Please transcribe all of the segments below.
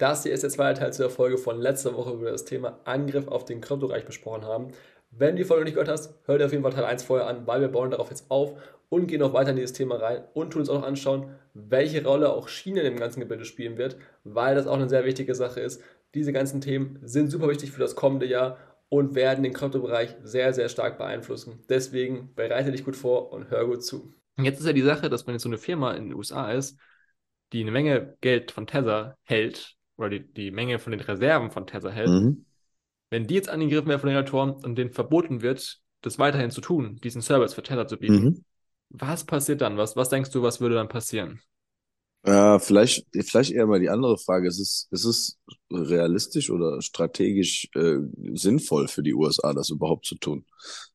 Das hier ist der zweite Teil zur Folge von letzter Woche, wo wir das Thema Angriff auf den Kryptoreich besprochen haben. Wenn du die Folge nicht gehört hast, hör dir auf jeden Fall Teil 1 vorher an, weil wir bauen darauf jetzt auf und gehen noch weiter in dieses Thema rein und tun uns auch noch anschauen, welche Rolle auch China in dem ganzen Gebilde spielen wird, weil das auch eine sehr wichtige Sache ist. Diese ganzen Themen sind super wichtig für das kommende Jahr und werden den Kryptobereich sehr, sehr stark beeinflussen. Deswegen bereite dich gut vor und hör gut zu. Jetzt ist ja die Sache, dass wenn jetzt so eine Firma in den USA ist, die eine Menge Geld von Tether hält, oder die, die Menge von den Reserven von Tether hält, mhm. wenn die jetzt angegriffen werden von den Regulatoren und denen verboten wird, das weiterhin zu tun, diesen Service für Tether zu bieten, mhm. was passiert dann? Was, was denkst du, was würde dann passieren? Äh, vielleicht, vielleicht eher mal die andere Frage. Ist es, ist es realistisch oder strategisch äh, sinnvoll für die USA, das überhaupt zu tun?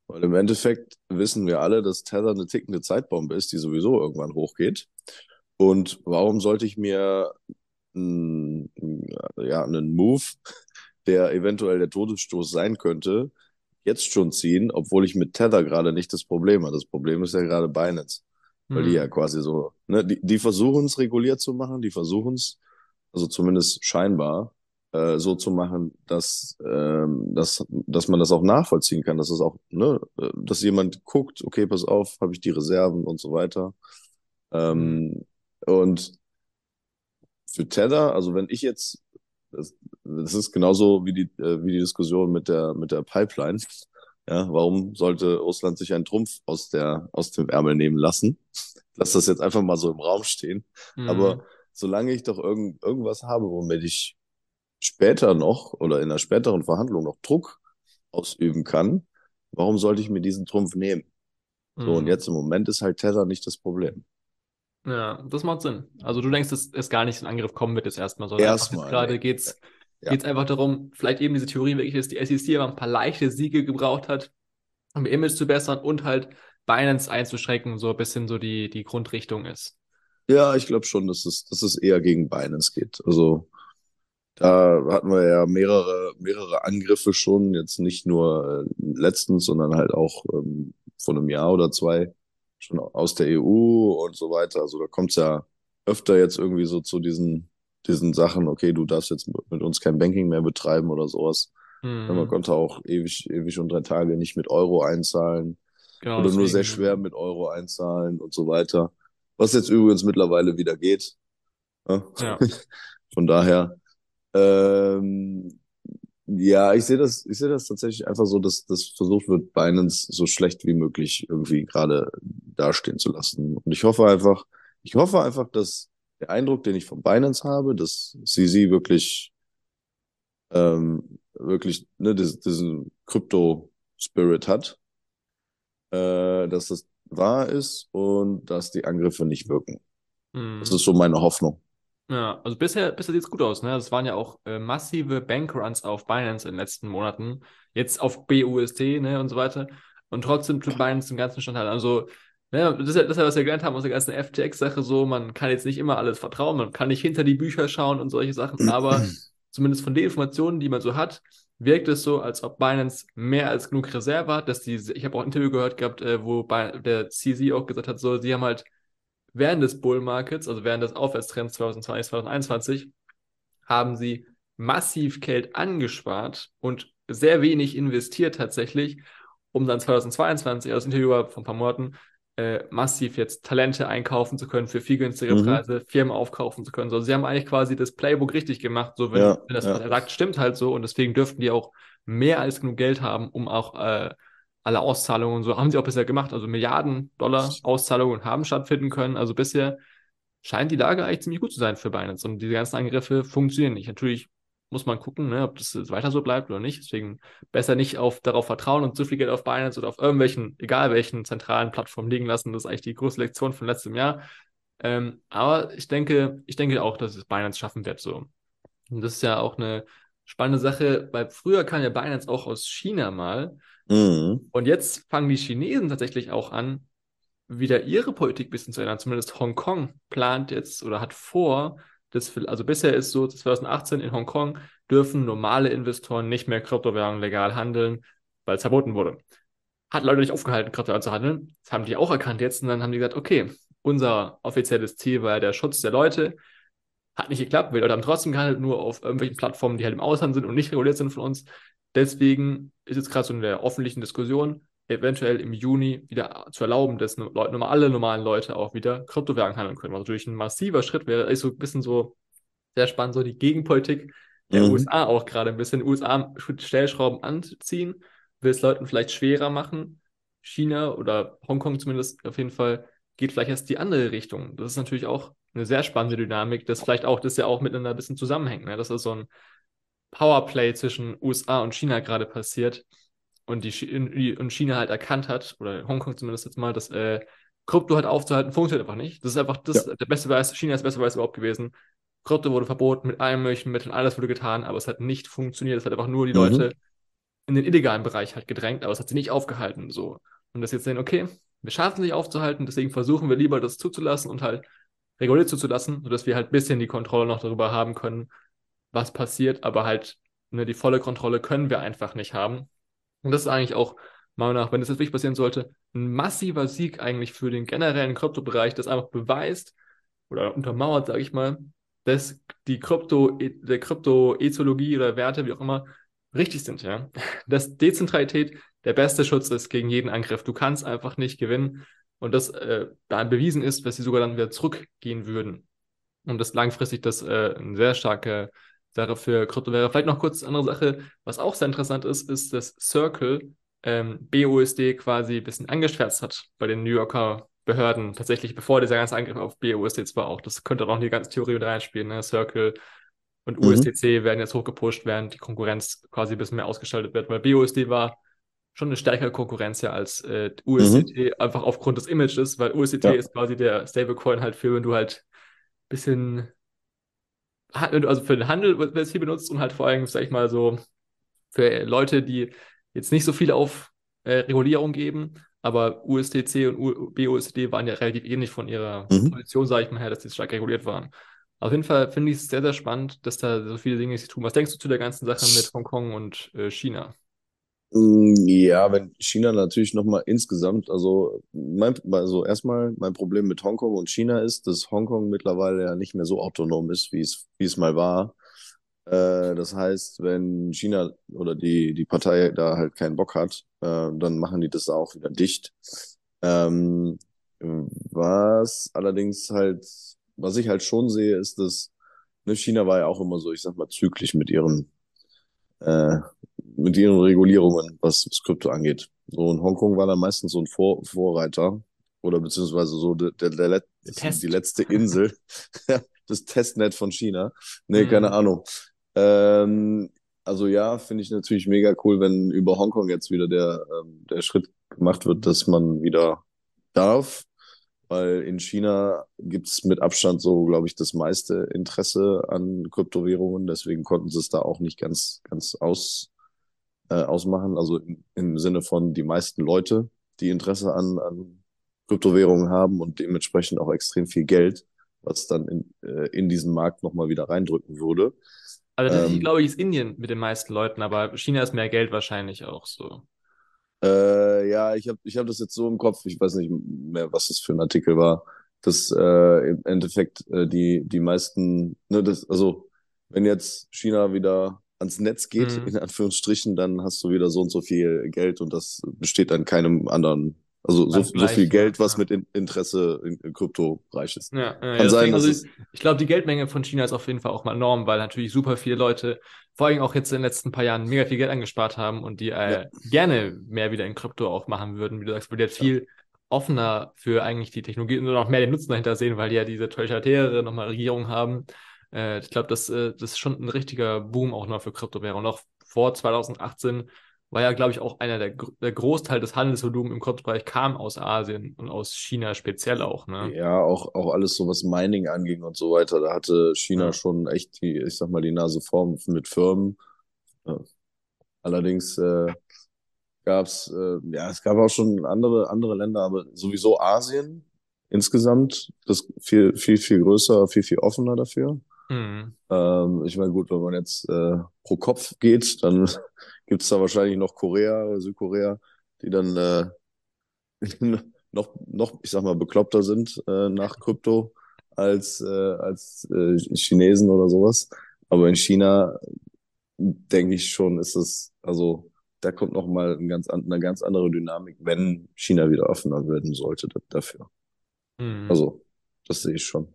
Weil im Endeffekt wissen wir alle, dass Tether eine tickende Zeitbombe ist, die sowieso irgendwann hochgeht. Und warum sollte ich mir mh, ja, einen Move, der eventuell der Todesstoß sein könnte, jetzt schon ziehen, obwohl ich mit Tether gerade nicht das Problem habe. Das Problem ist ja gerade Binance. Weil die hm. ja quasi so, ne, die, die versuchen es reguliert zu machen, die versuchen es, also zumindest scheinbar, äh, so zu machen, dass, ähm, dass, dass man das auch nachvollziehen kann, dass es auch, ne, äh, dass jemand guckt, okay, pass auf, habe ich die Reserven und so weiter. Ähm, hm. und für Tether, also wenn ich jetzt, das, das ist genauso wie die, äh, wie die Diskussion mit der, mit der Pipeline. Ja, warum sollte Russland sich einen Trumpf aus der, aus dem Ärmel nehmen lassen? Lass das jetzt einfach mal so im Raum stehen. Mhm. Aber solange ich doch irgend, irgendwas habe, womit ich später noch oder in einer späteren Verhandlung noch Druck ausüben kann, warum sollte ich mir diesen Trumpf nehmen? Mhm. So, und mhm. jetzt im Moment ist halt Tether nicht das Problem. Ja, das macht Sinn. Also du denkst, dass es gar nicht in Angriff kommen wird jetzt erstmal, sondern erstmal, gerade nee. geht's ja. geht es einfach darum, vielleicht eben diese Theorie wirklich, dass die SEC aber ein paar leichte Siege gebraucht hat, um ihr Image zu bessern und halt Binance einzuschränken, so ein bisschen so die, die Grundrichtung ist. Ja, ich glaube schon, dass es, dass es eher gegen Binance geht. Also da hatten wir ja mehrere, mehrere Angriffe schon, jetzt nicht nur äh, letztens, sondern halt auch ähm, vor einem Jahr oder zwei schon aus der EU und so weiter. Also da kommt es ja öfter jetzt irgendwie so zu diesen diesen Sachen, okay, du darfst jetzt mit uns kein Banking mehr betreiben oder sowas. Mhm. Man konnte auch ewig, ewig und drei Tage nicht mit Euro einzahlen. Genau, oder nur sehr schwer mit Euro einzahlen und so weiter. Was jetzt übrigens mittlerweile wieder geht. Ja. ja. Von daher, ähm, ja, ich sehe das, ich sehe das tatsächlich einfach so, dass das versucht wird, Binance so schlecht wie möglich irgendwie gerade dastehen zu lassen. Und ich hoffe einfach, ich hoffe einfach, dass der Eindruck, den ich von Binance habe, dass CZ wirklich, ähm, wirklich ne, diesen, Krypto-Spirit hat, äh, dass das wahr ist und dass die Angriffe nicht wirken. Mhm. Das ist so meine Hoffnung. Ja, also bisher, bisher sieht es gut aus. Ne? Das waren ja auch äh, massive Bankruns auf Binance in den letzten Monaten. Jetzt auf BUSD ne, und so weiter. Und trotzdem tut Binance den ganzen Stand halt. Also ja, das ist ja, das ist ja, was wir gelernt haben aus der ganzen FTX-Sache so, man kann jetzt nicht immer alles vertrauen, man kann nicht hinter die Bücher schauen und solche Sachen, aber zumindest von den Informationen, die man so hat, wirkt es so, als ob Binance mehr als genug Reserve hat, dass die, ich habe auch ein Interview gehört gehabt, äh, wo der CZ auch gesagt hat, so, sie haben halt während des Bull Markets, also während des Aufwärtstrends 2020, 2021, haben sie massiv Geld angespart und sehr wenig investiert tatsächlich, um dann 2022, also das Interview war von ein paar Monaten, äh, massiv jetzt Talente einkaufen zu können für viel günstigere mhm. Preise, Firmen aufkaufen zu können. Also sie haben eigentlich quasi das Playbook richtig gemacht, so wenn, ja, wenn das, ja. sagt, stimmt halt so und deswegen dürften die auch mehr als genug Geld haben, um auch äh, alle Auszahlungen und so haben sie auch bisher gemacht. Also Milliarden Dollar Auszahlungen haben stattfinden können. Also bisher scheint die Lage eigentlich ziemlich gut zu sein für Binance und diese ganzen Angriffe funktionieren nicht. Natürlich muss man gucken, ne, ob das weiter so bleibt oder nicht. Deswegen besser nicht auf, darauf vertrauen und zu viel Geld auf Binance oder auf irgendwelchen, egal welchen zentralen Plattformen liegen lassen. Das ist eigentlich die größte Lektion von letztem Jahr. Ähm, aber ich denke, ich denke auch, dass es Binance schaffen wird so. Und das ist ja auch eine spannende Sache, weil früher kam ja Binance auch aus China mal. Mhm. Und jetzt fangen die Chinesen tatsächlich auch an, wieder ihre Politik ein bisschen zu ändern. Zumindest Hongkong plant jetzt oder hat vor, das, also bisher ist so, 2018 in Hongkong dürfen normale Investoren nicht mehr Kryptowährungen legal handeln, weil es verboten wurde. Hat Leute nicht aufgehalten, Kryptowährungen zu handeln. Das haben die auch erkannt jetzt und dann haben die gesagt, okay, unser offizielles Ziel war ja der Schutz der Leute. Hat nicht geklappt, weil Leute haben trotzdem gehandelt, nur auf irgendwelchen Plattformen, die halt im Ausland sind und nicht reguliert sind von uns. Deswegen ist jetzt gerade so in der öffentlichen Diskussion, eventuell im Juni wieder zu erlauben, dass Leute, alle normalen Leute auch wieder Kryptowährungen handeln können. Was natürlich ein massiver Schritt wäre, ist so ein bisschen so sehr spannend, so die Gegenpolitik der mhm. USA auch gerade ein bisschen. USA Stellschrauben anziehen, will es Leuten vielleicht schwerer machen. China oder Hongkong zumindest auf jeden Fall geht vielleicht erst die andere Richtung. Das ist natürlich auch eine sehr spannende Dynamik, das vielleicht auch, das ja auch miteinander ein bisschen zusammenhängt. Ne? Das ist so ein Powerplay zwischen USA und China gerade passiert und die und China halt erkannt hat, oder Hongkong zumindest jetzt mal, dass äh, Krypto halt aufzuhalten funktioniert einfach nicht. Das ist einfach das, ja. der beste Beweis, China ist der beste Beweis überhaupt gewesen. Krypto wurde verboten mit allen möglichen Mitteln, alles wurde getan, aber es hat nicht funktioniert. Es hat einfach nur die mhm. Leute in den illegalen Bereich halt gedrängt, aber es hat sie nicht aufgehalten. So. Und das jetzt sehen, okay, wir schaffen es nicht aufzuhalten, deswegen versuchen wir lieber das zuzulassen und halt reguliert zuzulassen, sodass wir halt ein bisschen die Kontrolle noch darüber haben können, was passiert, aber halt ne, die volle Kontrolle können wir einfach nicht haben. Und das ist eigentlich auch, meiner Meinung nach, wenn das jetzt wirklich passieren sollte, ein massiver Sieg eigentlich für den generellen Kryptobereich, das einfach beweist oder untermauert, sage ich mal, dass die Krypto, der Krypto-Ethologie oder Werte, wie auch immer, richtig sind, ja. Dass Dezentralität der beste Schutz ist gegen jeden Angriff. Du kannst einfach nicht gewinnen. Und das äh, da bewiesen ist, dass sie sogar dann wieder zurückgehen würden. Und das langfristig das äh, eine sehr starke Sache für Krypto wäre. Vielleicht noch kurz eine andere Sache, was auch sehr interessant ist, ist, dass Circle ähm, BUSD quasi ein bisschen angeschwärzt hat bei den New Yorker Behörden, tatsächlich bevor dieser ganze Angriff auf BUSD zwar auch. Das könnte auch in die ganze Theorie mit reinspielen. Ne? Circle und mhm. USDC werden jetzt hochgepusht, während die Konkurrenz quasi ein bisschen mehr ausgestaltet wird, weil BUSD war schon eine stärkere Konkurrenz ja als äh, USDT, mhm. einfach aufgrund des Images, weil USDT ja. ist quasi der Stablecoin halt für, wenn du halt ein bisschen, also für den Handel wird es viel benutzt und halt vor allem, sag ich mal so, für Leute, die jetzt nicht so viel auf äh, Regulierung geben, aber USDC und U BUSD waren ja relativ ähnlich von ihrer mhm. Position, sage ich mal her, dass die stark reguliert waren. Auf jeden Fall finde ich es sehr, sehr spannend, dass da so viele Dinge sich tun. Was denkst du zu der ganzen Sache mit Hongkong und äh, China? Mm, ja, wenn China natürlich nochmal insgesamt, also, mein, also erstmal mein Problem mit Hongkong und China ist, dass Hongkong mittlerweile ja nicht mehr so autonom ist, wie es, wie es mal war. Äh, das heißt, wenn China oder die, die Partei da halt keinen Bock hat, äh, dann machen die das auch wieder dicht. Ähm, was allerdings halt, was ich halt schon sehe, ist, dass ne, China war ja auch immer so, ich sag mal, zyklisch mit ihren äh, mit ihren Regulierungen, was, was Krypto angeht. So in Hongkong war da meistens so ein Vor Vorreiter oder beziehungsweise so der, der, der Let die letzte Insel, das Testnet von China. Nee, mhm. keine Ahnung. Ähm, also ja, finde ich natürlich mega cool, wenn über Hongkong jetzt wieder der, ähm, der Schritt gemacht wird, dass man wieder darf weil in China gibt's mit Abstand so, glaube ich, das meiste Interesse an Kryptowährungen. Deswegen konnten sie es da auch nicht ganz, ganz aus, äh, ausmachen. Also im, im Sinne von die meisten Leute, die Interesse an, an Kryptowährungen haben und dementsprechend auch extrem viel Geld, was dann in, äh, in diesen Markt nochmal wieder reindrücken würde. Also das, ähm, glaube ich, ist Indien mit den meisten Leuten, aber China ist mehr Geld wahrscheinlich auch so. Äh, ja, ich habe ich hab das jetzt so im Kopf, ich weiß nicht mehr, was das für ein Artikel war, dass äh, im Endeffekt äh, die, die meisten, ne, das, also wenn jetzt China wieder ans Netz geht, mhm. in Anführungsstrichen, dann hast du wieder so und so viel Geld und das besteht dann keinem anderen also so, so viel Geld, was ja. mit Interesse in, in Kryptobereich ist. Ja, ja, Kann sein, also ich, ich glaube, die Geldmenge von China ist auf jeden Fall auch mal enorm, weil natürlich super viele Leute, vor allem auch jetzt in den letzten paar Jahren, mega viel Geld angespart haben und die äh, gerne mehr wieder in Krypto auch machen würden, wie du sagst, weil die jetzt viel offener für eigentlich die Technologie und noch mehr den Nutzen dahinter sehen, weil die ja diese totalitäre nochmal Regierung haben. Äh, ich glaube, das, äh, das ist schon ein richtiger Boom auch noch für Kryptowährungen. Und auch vor 2018 war ja, glaube ich, auch einer der, der Großteil des Handelsvolumens im Kryptobereich kam aus Asien und aus China speziell auch, ne? Ja, auch, auch alles so, was Mining anging und so weiter. Da hatte China ja. schon echt die, ich sag mal, die Nase vorn mit Firmen. Ja. Allerdings äh, gab es, äh, ja, es gab auch schon andere, andere Länder, aber sowieso Asien insgesamt, das viel, viel, viel größer, viel, viel offener dafür. Mhm. Ähm, ich meine, gut, wenn man jetzt äh, pro Kopf geht, dann gibt es da wahrscheinlich noch Korea oder Südkorea, die dann äh, noch, noch, ich sag mal, bekloppter sind äh, nach Krypto. als, äh, als äh, Chinesen oder sowas. Aber in China denke ich schon, ist es, also da kommt noch mal ein ganz, eine ganz andere Dynamik, wenn China wieder offener werden sollte dafür. Mhm. Also, das sehe ich schon.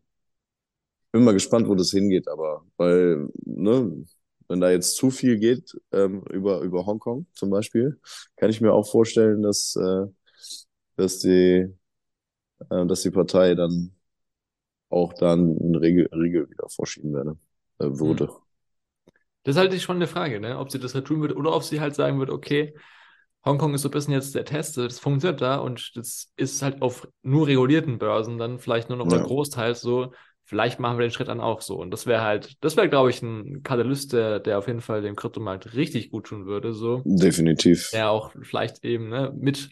Bin mal gespannt, wo das hingeht, aber weil, ne, wenn da jetzt zu viel geht ähm, über, über Hongkong zum Beispiel, kann ich mir auch vorstellen, dass, äh, dass, die, äh, dass die Partei dann auch dann eine Regel, Regel wieder vorschieben werde, äh, würde. Hm. Das ist halt schon eine Frage, ne? ob sie das halt tun würde oder ob sie halt sagen würde, okay, Hongkong ist so ein bisschen jetzt der Test, das funktioniert da und das ist halt auf nur regulierten Börsen dann vielleicht nur noch ja. Großteils so, vielleicht machen wir den Schritt dann auch so. Und das wäre halt, das wäre, glaube ich, ein Katalyst, der, der auf jeden Fall dem Kryptomarkt richtig gut tun würde. So. Definitiv. Der auch vielleicht eben ne, mit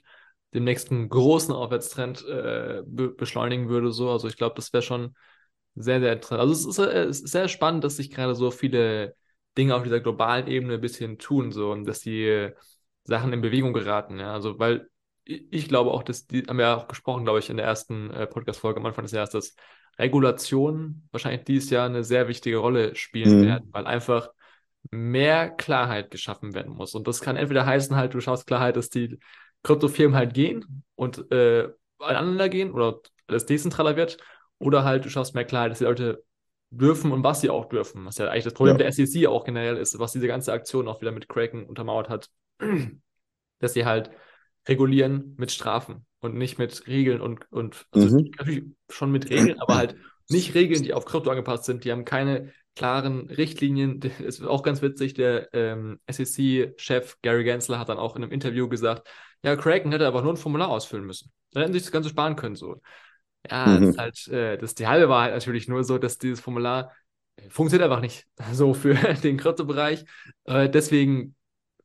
dem nächsten großen Aufwärtstrend äh, be beschleunigen würde. So. Also ich glaube, das wäre schon sehr, sehr interessant. Also es ist, äh, es ist sehr spannend, dass sich gerade so viele Dinge auf dieser globalen Ebene ein bisschen tun, so und dass die Sachen in Bewegung geraten. Ja? Also, weil ich glaube auch, dass die haben wir ja auch gesprochen, glaube ich, in der ersten äh, Podcast-Folge am Anfang des Jahres, dass Regulationen wahrscheinlich dieses Jahr eine sehr wichtige Rolle spielen mhm. werden, weil einfach mehr Klarheit geschaffen werden muss. Und das kann entweder heißen, halt, du schaust Klarheit, dass die Kryptofirmen halt gehen und äh, aneinander gehen oder alles dezentraler wird, oder halt du schaust mehr Klarheit, dass die Leute dürfen und was sie auch dürfen. Was ja eigentlich das Problem ja. der SEC auch generell ist, was diese ganze Aktion auch wieder mit Kraken untermauert hat, dass sie halt regulieren mit Strafen und nicht mit Regeln und, und also mhm. natürlich schon mit Regeln, aber halt nicht Regeln, die auf Krypto angepasst sind. Die haben keine klaren Richtlinien. Es ist auch ganz witzig, der ähm, SEC-Chef Gary Gensler hat dann auch in einem Interview gesagt, ja, Kraken hätte aber nur ein Formular ausfüllen müssen. Dann hätten sie sich das Ganze sparen können. So. Ja, mhm. das ist halt, äh, das ist die halbe Wahrheit natürlich nur so, dass dieses Formular äh, funktioniert einfach nicht so für den Kryptobereich. Äh, deswegen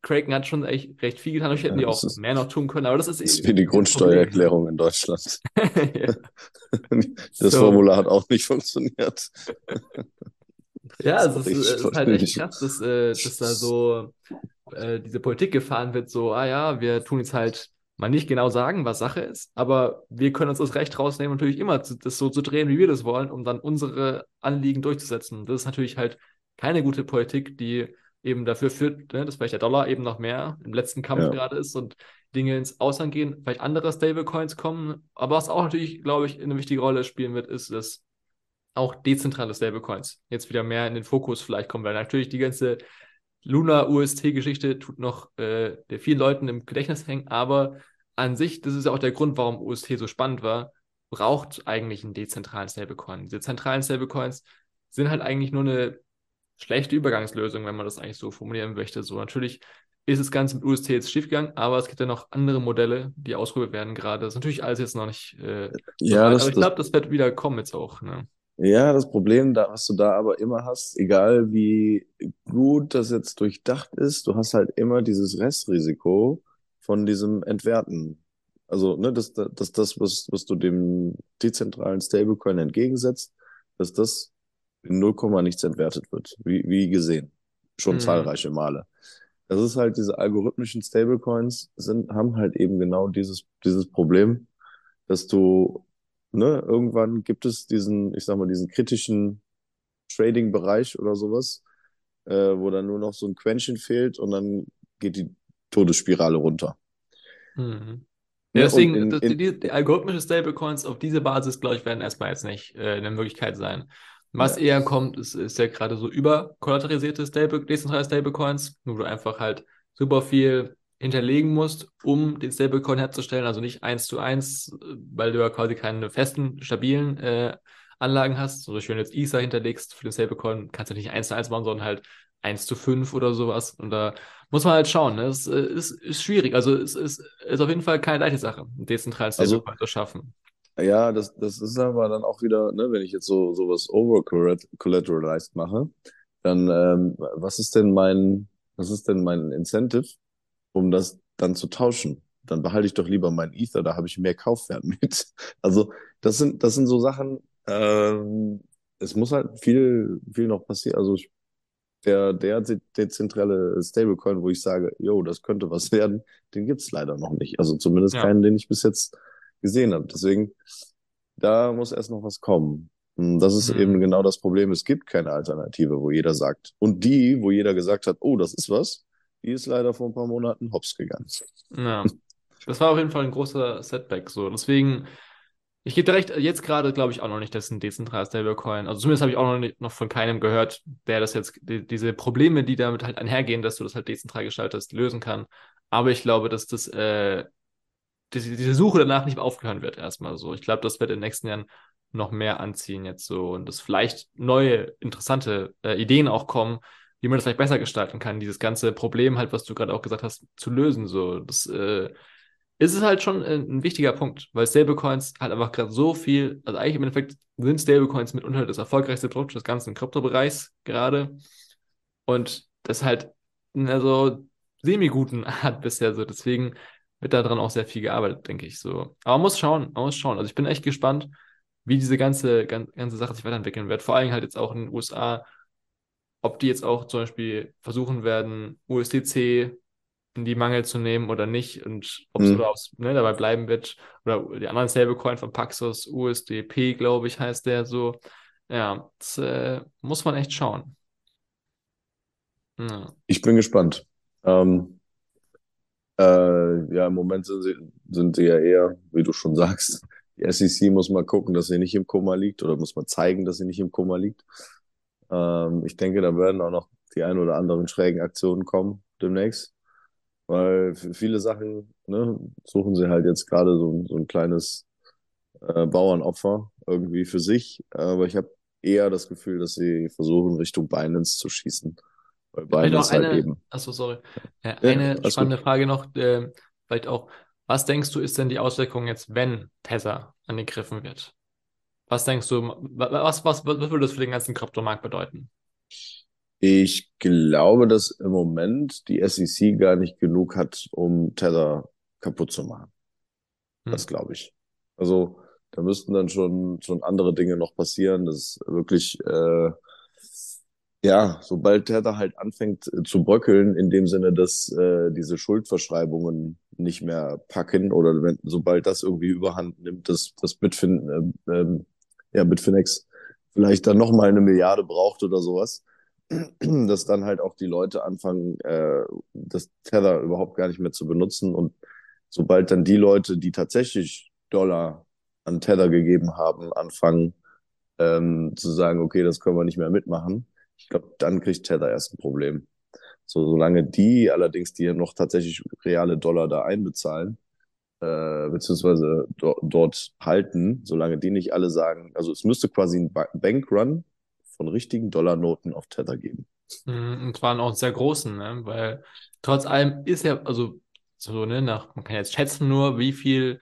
Kraken hat schon echt recht viel getan. Ich hätten ja, die auch ist, mehr noch tun können, aber das ist, das ist wie die Grundsteuererklärung in Deutschland. das so. Formular hat auch nicht funktioniert. ja, es ist, ist, ist, halt echt krass, dass, äh, dass da so äh, diese Politik gefahren wird, so, ah ja, wir tun jetzt halt mal nicht genau sagen, was Sache ist, aber wir können uns das Recht rausnehmen, natürlich immer das so zu drehen, wie wir das wollen, um dann unsere Anliegen durchzusetzen. Das ist natürlich halt keine gute Politik, die eben dafür führt, ne, dass vielleicht der Dollar eben noch mehr im letzten Kampf ja. gerade ist und Dinge ins Ausland gehen, vielleicht andere Stablecoins kommen. Aber was auch natürlich, glaube ich, eine wichtige Rolle spielen wird, ist, dass auch dezentrale Stablecoins jetzt wieder mehr in den Fokus vielleicht kommen, weil natürlich die ganze Luna-UST-Geschichte tut noch äh, der vielen Leuten im Gedächtnis hängen, aber an sich, das ist ja auch der Grund, warum UST so spannend war, braucht eigentlich einen dezentralen Stablecoin. Diese zentralen Stablecoins sind halt eigentlich nur eine schlechte Übergangslösung, wenn man das eigentlich so formulieren möchte. So natürlich ist das Ganze mit UST jetzt schiefgegangen, aber es gibt ja noch andere Modelle, die ausprobiert werden gerade. Das ist natürlich alles jetzt noch nicht. Äh, ja, das, aber ich glaube, das wird wieder kommen jetzt auch. Ne? Ja, das Problem, da, was du da aber immer hast, egal wie gut das jetzt durchdacht ist, du hast halt immer dieses Restrisiko von diesem Entwerten. Also, ne, dass das, das, was, was du dem dezentralen Stablecoin entgegensetzt, dass das 0, nichts entwertet wird, wie, wie gesehen. Schon mhm. zahlreiche Male. Das ist halt, diese algorithmischen Stablecoins sind, haben halt eben genau dieses, dieses Problem, dass du, ne, irgendwann gibt es diesen, ich sag mal, diesen kritischen Trading-Bereich oder sowas, äh, wo dann nur noch so ein Quäntchen fehlt und dann geht die Todesspirale runter. Mhm. Ja, deswegen, in, in, die, die, algorithmische Stablecoins auf diese Basis, glaube ich, werden erstmal jetzt nicht äh, eine Möglichkeit sein. Was ja. eher kommt, ist, ist ja gerade so überkollaterisierte Stable, dezentrale Stablecoins, wo du einfach halt super viel hinterlegen musst, um den Stablecoin herzustellen, also nicht eins zu eins, weil du ja quasi keine festen, stabilen äh, Anlagen hast. So, wenn du jetzt Ether hinterlegst für den Stablecoin, kannst du nicht eins zu eins machen, sondern halt eins zu fünf oder sowas. Und da muss man halt schauen. Ne? Es ist, ist schwierig. Also es ist, ist auf jeden Fall keine leichte Sache, einen dezentralen also Stablecoin also, zu schaffen. Ja, das, das ist aber dann auch wieder, ne, wenn ich jetzt so sowas over-collateralized mache, dann ähm, was ist denn mein, was ist denn mein Incentive, um das dann zu tauschen? Dann behalte ich doch lieber mein Ether, da habe ich mehr Kaufwert mit. Also das sind, das sind so Sachen, ähm, es muss halt viel, viel noch passieren. Also ich, der, der dezentrale Stablecoin, wo ich sage, yo, das könnte was werden, den gibt's leider noch nicht. Also zumindest ja. keinen, den ich bis jetzt gesehen habe. Deswegen, da muss erst noch was kommen. Hm, Das ist eben Hm. genau das Problem. Es gibt keine Alternative, wo jeder sagt. Und die, wo jeder gesagt hat, oh, das ist was, die ist leider vor ein paar Monaten hops gegangen. Ja. Das war auf jeden Fall ein großer Setback. So. Deswegen, ich gebe dir recht, jetzt gerade glaube ich auch noch nicht, dass ein dezentrales Stablecoin, also zumindest habe ich auch noch, nicht, noch von keinem gehört, der das jetzt, die, diese Probleme, die damit halt einhergehen, dass du das halt dezentral gestaltest, lösen kann. Aber ich glaube, dass das, äh, diese, diese Suche danach nicht mehr aufgehören wird, erstmal so. Ich glaube, das wird in den nächsten Jahren noch mehr anziehen jetzt so und dass vielleicht neue, interessante äh, Ideen auch kommen, wie man das vielleicht besser gestalten kann, dieses ganze Problem halt, was du gerade auch gesagt hast, zu lösen. So, das äh, ist es halt schon ein, ein wichtiger Punkt, weil Stablecoins halt einfach gerade so viel, also eigentlich im Endeffekt sind Stablecoins mitunter das erfolgreichste Produkt des ganzen Kryptobereichs gerade und das halt also semi-guten hat bisher so, deswegen wird daran auch sehr viel gearbeitet, denke ich so. Aber man muss schauen, man muss schauen. Also ich bin echt gespannt, wie diese ganze, gan- ganze Sache sich weiterentwickeln wird. Vor allem halt jetzt auch in den USA, ob die jetzt auch zum Beispiel versuchen werden, USDC in die Mangel zu nehmen oder nicht und ob es Hm. ob's, ne, dabei bleiben wird. Oder die anderen Stablecoin von Paxos, USDP, glaube ich, heißt der so. Ja, das äh, muss man echt schauen. Ja. Ich bin gespannt. Ähm, äh, ja, im Moment sind sie, sind sie ja eher, wie du schon sagst, die SEC muss mal gucken, dass sie nicht im Koma liegt oder muss mal zeigen, dass sie nicht im Koma liegt. Ähm, ich denke, da werden auch noch die ein oder anderen schrägen Aktionen kommen demnächst, weil viele Sachen, ne, suchen sie halt jetzt gerade so, ein- so ein kleines äh, Bauernopfer irgendwie für sich. Aber ich habe eher das Gefühl, dass sie versuchen, Richtung Binance zu schießen, Vielleicht auch Binance halt eine, eben. achso, sorry. Äh, Ja, eine alles spannende gut. Frage noch, äh, vielleicht auch, was denkst du, ist denn die Auswirkung jetzt, wenn Tether angegriffen wird? Was denkst du, wa- was, was, was würde das für den ganzen Kryptomarkt bedeuten? Ich glaube, dass im Moment die SEC gar nicht genug hat, um Tether kaputt zu machen. Das Hm. glaube ich. Also da müssten dann schon, schon andere Dinge noch passieren, dass wirklich, äh, ja, sobald Tether halt anfängt äh, zu bröckeln, in dem Sinne, dass äh, diese Schuldverschreibungen nicht mehr packen oder wenn, sobald das irgendwie überhand nimmt, dass das Bitfin, äh, ähm, ja, Bitfinex vielleicht dann nochmal eine Milliarde braucht oder sowas, dass dann halt auch die Leute anfangen, äh, das Tether überhaupt gar nicht mehr zu benutzen. Und sobald dann die Leute, die tatsächlich Dollar an Tether gegeben haben, anfangen ähm, zu sagen, okay, das können wir nicht mehr mitmachen, ich glaube, dann kriegt Tether erst ein Problem. So, solange die allerdings, die ja noch tatsächlich reale Dollar da einbezahlen, äh, beziehungsweise do dort halten, solange die nicht alle sagen, also es müsste quasi ein Ba- Bankrun von richtigen Dollarnoten auf Tether geben. Mm, Und zwar auch sehr großen, ne? Weil trotz allem ist ja, also so, ne, nach, man kann jetzt schätzen nur, wie viel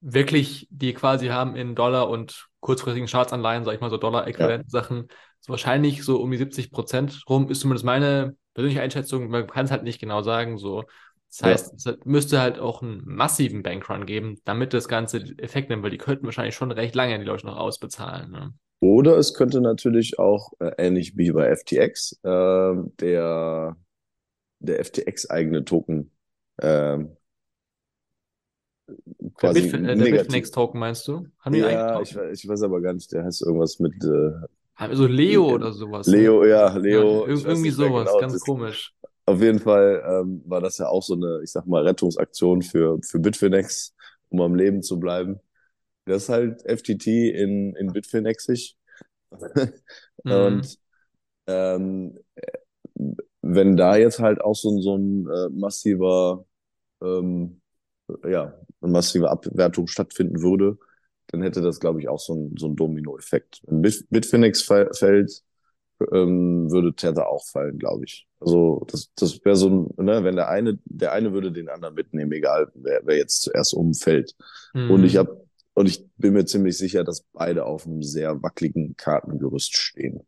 wirklich die quasi haben in Dollar und kurzfristigen Staatsanleihen, sag ich mal, so Ja, Dollar-äquivalenten Sachen, so wahrscheinlich so um die 70 Prozent rum, ist zumindest meine persönliche Einschätzung. Man kann es halt nicht genau sagen, so. Das ja. heißt, es hat- müsste halt auch einen massiven Bankrun geben, damit das Ganze Effekt nimmt, weil die könnten wahrscheinlich schon recht lange die Leute noch ausbezahlen, ne? Oder es könnte natürlich auch, äh, ähnlich wie bei FTX, äh, der, der FTX-eigene Token ähm, Der, quasi Bitf äh, der. Bitfinex-Token meinst du? Haben Ja, ich, ich weiß aber gar nicht, der heißt irgendwas mit äh, Also Leo Le- oder sowas, ne? Leo, ja, Ja, Leo, weiß irgendwie sowas, genau. ganz Das, komisch. auf jeden Fall ähm, war das ja auch so eine, ich sag mal, Rettungsaktion für, für Bitfinex, um am Leben zu bleiben. Das ist halt FTT in, in Bitfinexig. Mhm. Und ähm, wenn da jetzt halt auch so, ein- so ein äh, massiver, ähm, ja, eine massive Abwertung stattfinden würde, dann hätte das, glaube ich, auch so ein, so ein Domino-Effekt. Wenn Bit, Bitfinex fällt, ähm, würde Tether auch fallen, glaube ich. Also das, das wäre so ein, ne, wenn der eine, der eine würde den anderen mitnehmen, egal wer, wer jetzt zuerst umfällt. Und ich Mhm. habe und ich bin mir ziemlich sicher, dass beide auf einem sehr wackeligen Kartengerüst stehen.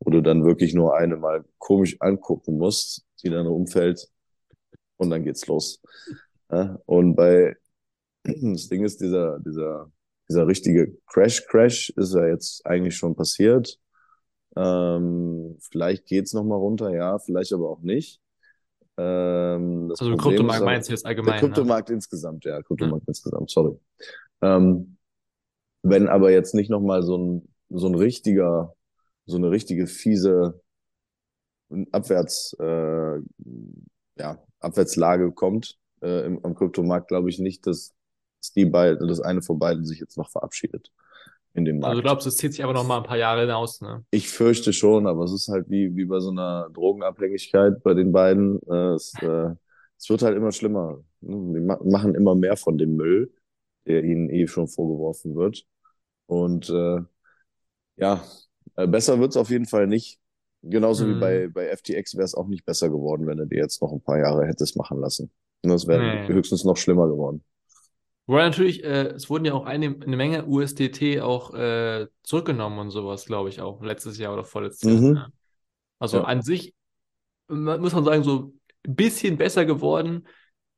Wo du dann wirklich nur eine mal komisch angucken musst, die dann umfällt und dann geht's los. Ja? Und bei das Ding ist, dieser, dieser, dieser richtige Crash-Crash ist ja jetzt eigentlich schon passiert. Ähm, vielleicht geht's noch mal runter, ja, vielleicht aber auch nicht. Ähm, das Also Problem Kryptomarkt aber, meinst du jetzt der allgemein, ne? Kryptomarkt insgesamt, ja, Ja. Kryptomarkt insgesamt, sorry. Ähm, wenn aber jetzt nicht nochmal so ein so ein richtiger, so eine richtige fiese Abwärts, äh, ja, Abwärtslage kommt äh, im, am Kryptomarkt, glaube ich nicht, dass, dass die beiden, das eine von beiden sich jetzt noch verabschiedet in dem Markt. Also du glaubst, es zieht sich aber noch mal ein paar Jahre hinaus, ne? Ich fürchte schon, aber es ist halt wie, wie bei so einer Drogenabhängigkeit bei den beiden. Äh, es, äh, es wird halt immer schlimmer. Ne? Die ma machen immer mehr von dem Müll, der ihnen eh schon vorgeworfen wird. Und äh, ja, äh, besser wird's auf jeden Fall nicht. Genauso wie Mhm. bei, bei FTX wäre es auch nicht besser geworden, wenn er die jetzt noch ein paar Jahre hättest machen lassen. Und Das wäre Nee. höchstens noch schlimmer geworden. Wobei natürlich, äh, es wurden ja auch eine, eine Menge USDT auch äh, zurückgenommen und sowas, glaube ich, auch letztes Jahr oder vorletztes Jahr. Mhm. Ja. Also Ja. an sich muss man sagen, so ein bisschen besser geworden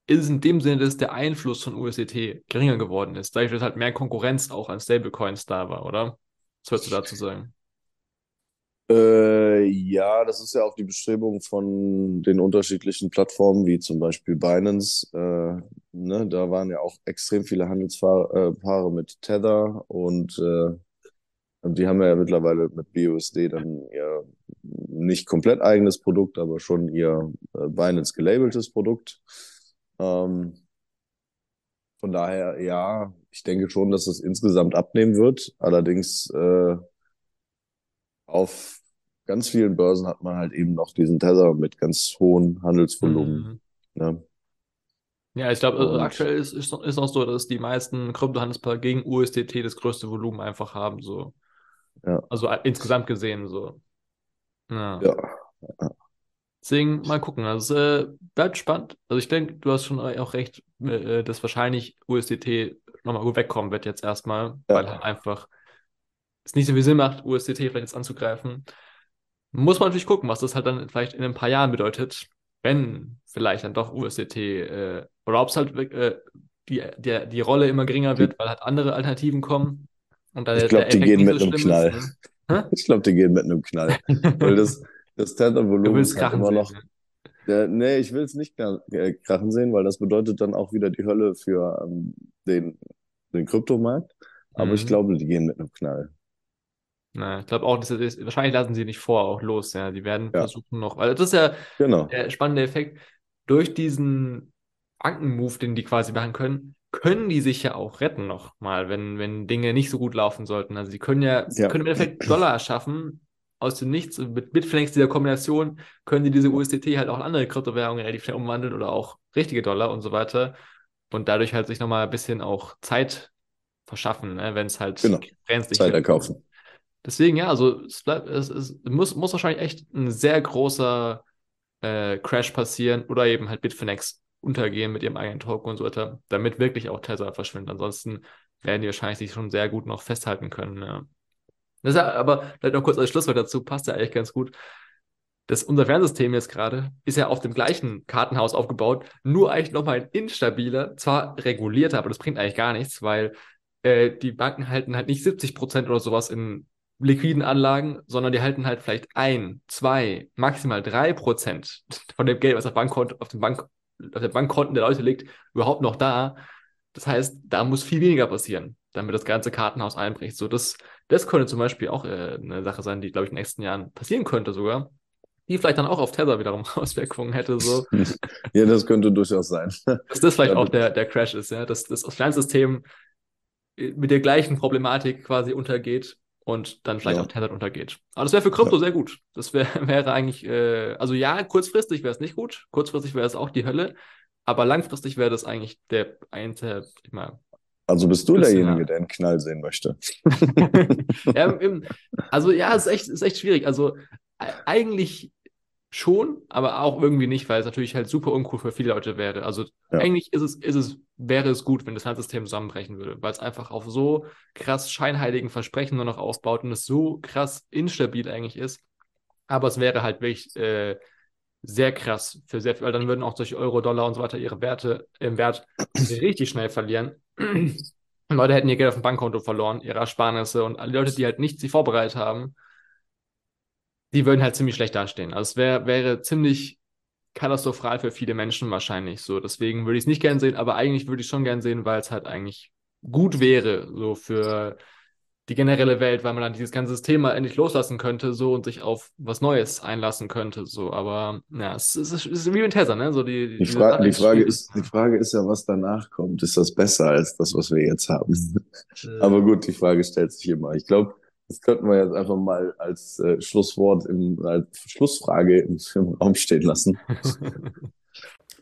ist es in dem Sinne, dass der Einfluss von USDT geringer geworden ist, dadurch, dass halt mehr Konkurrenz auch an Stablecoins da war, oder? Was würdest du dazu sagen? Äh, ja, das ist ja auch die Bestrebung von den unterschiedlichen Plattformen, wie zum Beispiel Binance. Äh, ne, da waren ja auch extrem viele Handelspaare äh, mit Tether und äh, die haben ja mittlerweile mit BUSD dann ihr nicht komplett eigenes Produkt, aber schon ihr äh, Binance gelabeltes Produkt. Ähm, von daher, ja, ich denke schon, dass es insgesamt abnehmen wird. Allerdings äh, auf ganz vielen Börsen hat man halt eben noch diesen Tether mit ganz hohen Handelsvolumen. Mhm. Ne? Ja, ich glaube, also aktuell ist, ist, ist auch so, dass die meisten Kryptohandelspaare gegen USDT das größte Volumen einfach haben, so. ja, Also äh, insgesamt gesehen, so. Ja. ja, Deswegen mal gucken. Also es äh, bleibt spannend. Also ich denke, du hast schon auch recht, äh, dass wahrscheinlich USDT nochmal gut wegkommen wird jetzt erstmal, weil halt ja, einfach es nicht so viel Sinn macht, USDT vielleicht jetzt anzugreifen. Muss man natürlich gucken, was das halt dann vielleicht in ein paar Jahren bedeutet, wenn vielleicht dann doch USDT äh, oder ob es halt äh, die, der, die Rolle immer geringer wird, weil halt andere Alternativen kommen und da ich glaube, der die gehen mit so einem ist. Knall. Ne? Ich glaube, die gehen mit einem Knall. Weil das, das Du Tether-Volumen willst ist halt krachen immer sehen. noch, Ne? der, nee, ich will es nicht äh, krachen sehen, weil das bedeutet dann auch wieder die Hölle für ähm, den, den Kryptomarkt. Aber ich Mhm. glaube, die gehen mit einem Knall. Na, ich glaube auch, dass ist, wahrscheinlich lassen sie nicht vor, auch los, ja. Die werden Ja, versuchen noch, weil das ist ja genau. der spannende Effekt. Durch diesen Bankenmove, den die quasi machen können, können die sich ja auch retten noch mal, wenn, wenn Dinge nicht so gut laufen sollten. Also sie können ja, Ja, können im Endeffekt Dollar erschaffen aus dem Nichts. Mit Bitfinex dieser Kombination können die diese USDT halt auch in andere Kryptowährungen relativ schnell umwandeln oder auch richtige Dollar und so weiter. Und dadurch halt sich nochmal ein bisschen auch Zeit verschaffen, ne, wenn es halt genau. Zeit erkaufen. Deswegen, ja, also es, bleibt, es, es muss, muss wahrscheinlich echt ein sehr großer äh, Crash passieren oder eben halt Bitfinex untergehen mit ihrem eigenen Token und so weiter, damit wirklich auch Tether verschwindet. Ansonsten werden die wahrscheinlich sich schon sehr gut noch festhalten können. Ja. Das ist ja, aber vielleicht noch kurz als Schlusswort dazu, passt ja eigentlich ganz gut. Das, unser Fernsystem jetzt gerade ist ja auf dem gleichen Kartenhaus aufgebaut, nur eigentlich nochmal instabiler, zwar regulierter, aber das bringt eigentlich gar nichts, weil äh, die Banken halten halt nicht 70 Prozent oder sowas in liquiden Anlagen, sondern die halten halt vielleicht ein, zwei, maximal drei Prozent von dem Geld, was auf, Bankkonto, auf, dem Bank, auf den Bankkonten der Leute liegt, überhaupt noch da. Das heißt, da muss viel weniger passieren, damit das ganze Kartenhaus einbricht. So, das, das könnte zum Beispiel auch äh, eine Sache sein, die, glaube ich, in den nächsten Jahren passieren könnte sogar, die vielleicht dann auch auf Tether wiederum Auswirkungen hätte. So, Ja, das könnte durchaus sein. dass das vielleicht Ja, auch der, der Crash ist, ja, dass das Finanzsystem äh, mit der gleichen Problematik quasi untergeht und dann vielleicht ja, auch Tether untergeht. Aber das wäre für ja, Krypto sehr gut. Das wär, wäre eigentlich, äh, also ja, kurzfristig wäre es nicht gut, kurzfristig wäre es auch die Hölle, aber langfristig wäre das eigentlich der eine, ich mal, Also bist du derjenige, der einen Knall sehen möchte. ja, also ja, es ist echt, ist echt schwierig. Also e- eigentlich schon, aber auch irgendwie nicht, weil es natürlich halt super uncool für viele Leute wäre. Also Ja, eigentlich ist es, ist es, wäre es gut, wenn das Handsystem zusammenbrechen würde, weil es einfach auf so krass scheinheiligen Versprechen nur noch aufbaut und es so krass instabil eigentlich ist. Aber es wäre halt wirklich äh, sehr krass für sehr viel, weil dann würden auch solche Euro, Dollar und so weiter ihre Werte im Wert richtig schnell verlieren. Leute hätten ihr Geld auf dem Bankkonto verloren, ihre Ersparnisse und alle Leute, die halt nicht sich vorbereitet haben, die würden halt ziemlich schlecht dastehen. Also es wär, wäre ziemlich katastrophal für viele Menschen wahrscheinlich so. Deswegen würde ich es nicht gern sehen, aber eigentlich würde ich es schon gern sehen, weil es halt eigentlich gut wäre, so für die generelle Welt, weil man dann dieses ganze Thema endlich loslassen könnte, so und sich auf was Neues einlassen könnte, so. Aber ja, es ist, es ist wie mit Tesla, ne? So die, die, Fra die Frage ist, die Frage ist ja, was danach kommt. Ist das besser als das, was wir jetzt haben? Äh. Aber gut, die Frage stellt sich immer. Ich glaube, das könnten wir jetzt einfach mal als äh, Schlusswort, im, als Schlussfrage im, im Raum stehen lassen.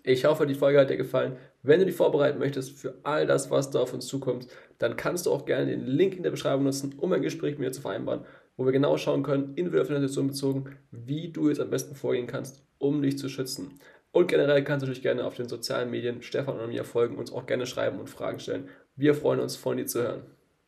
Ich hoffe, die Folge hat dir gefallen. Wenn du dich vorbereiten möchtest für all das, was da auf uns zukommt, dann kannst du auch gerne den Link in der Beschreibung nutzen, um ein Gespräch mit mir zu vereinbaren, wo wir genau schauen können, individuell auf Situation bezogen, wie du jetzt am besten vorgehen kannst, um dich zu schützen. Und generell kannst du natürlich gerne auf den sozialen Medien Stefan und mir folgen, uns auch gerne schreiben und Fragen stellen. Wir freuen uns, von dir zu hören.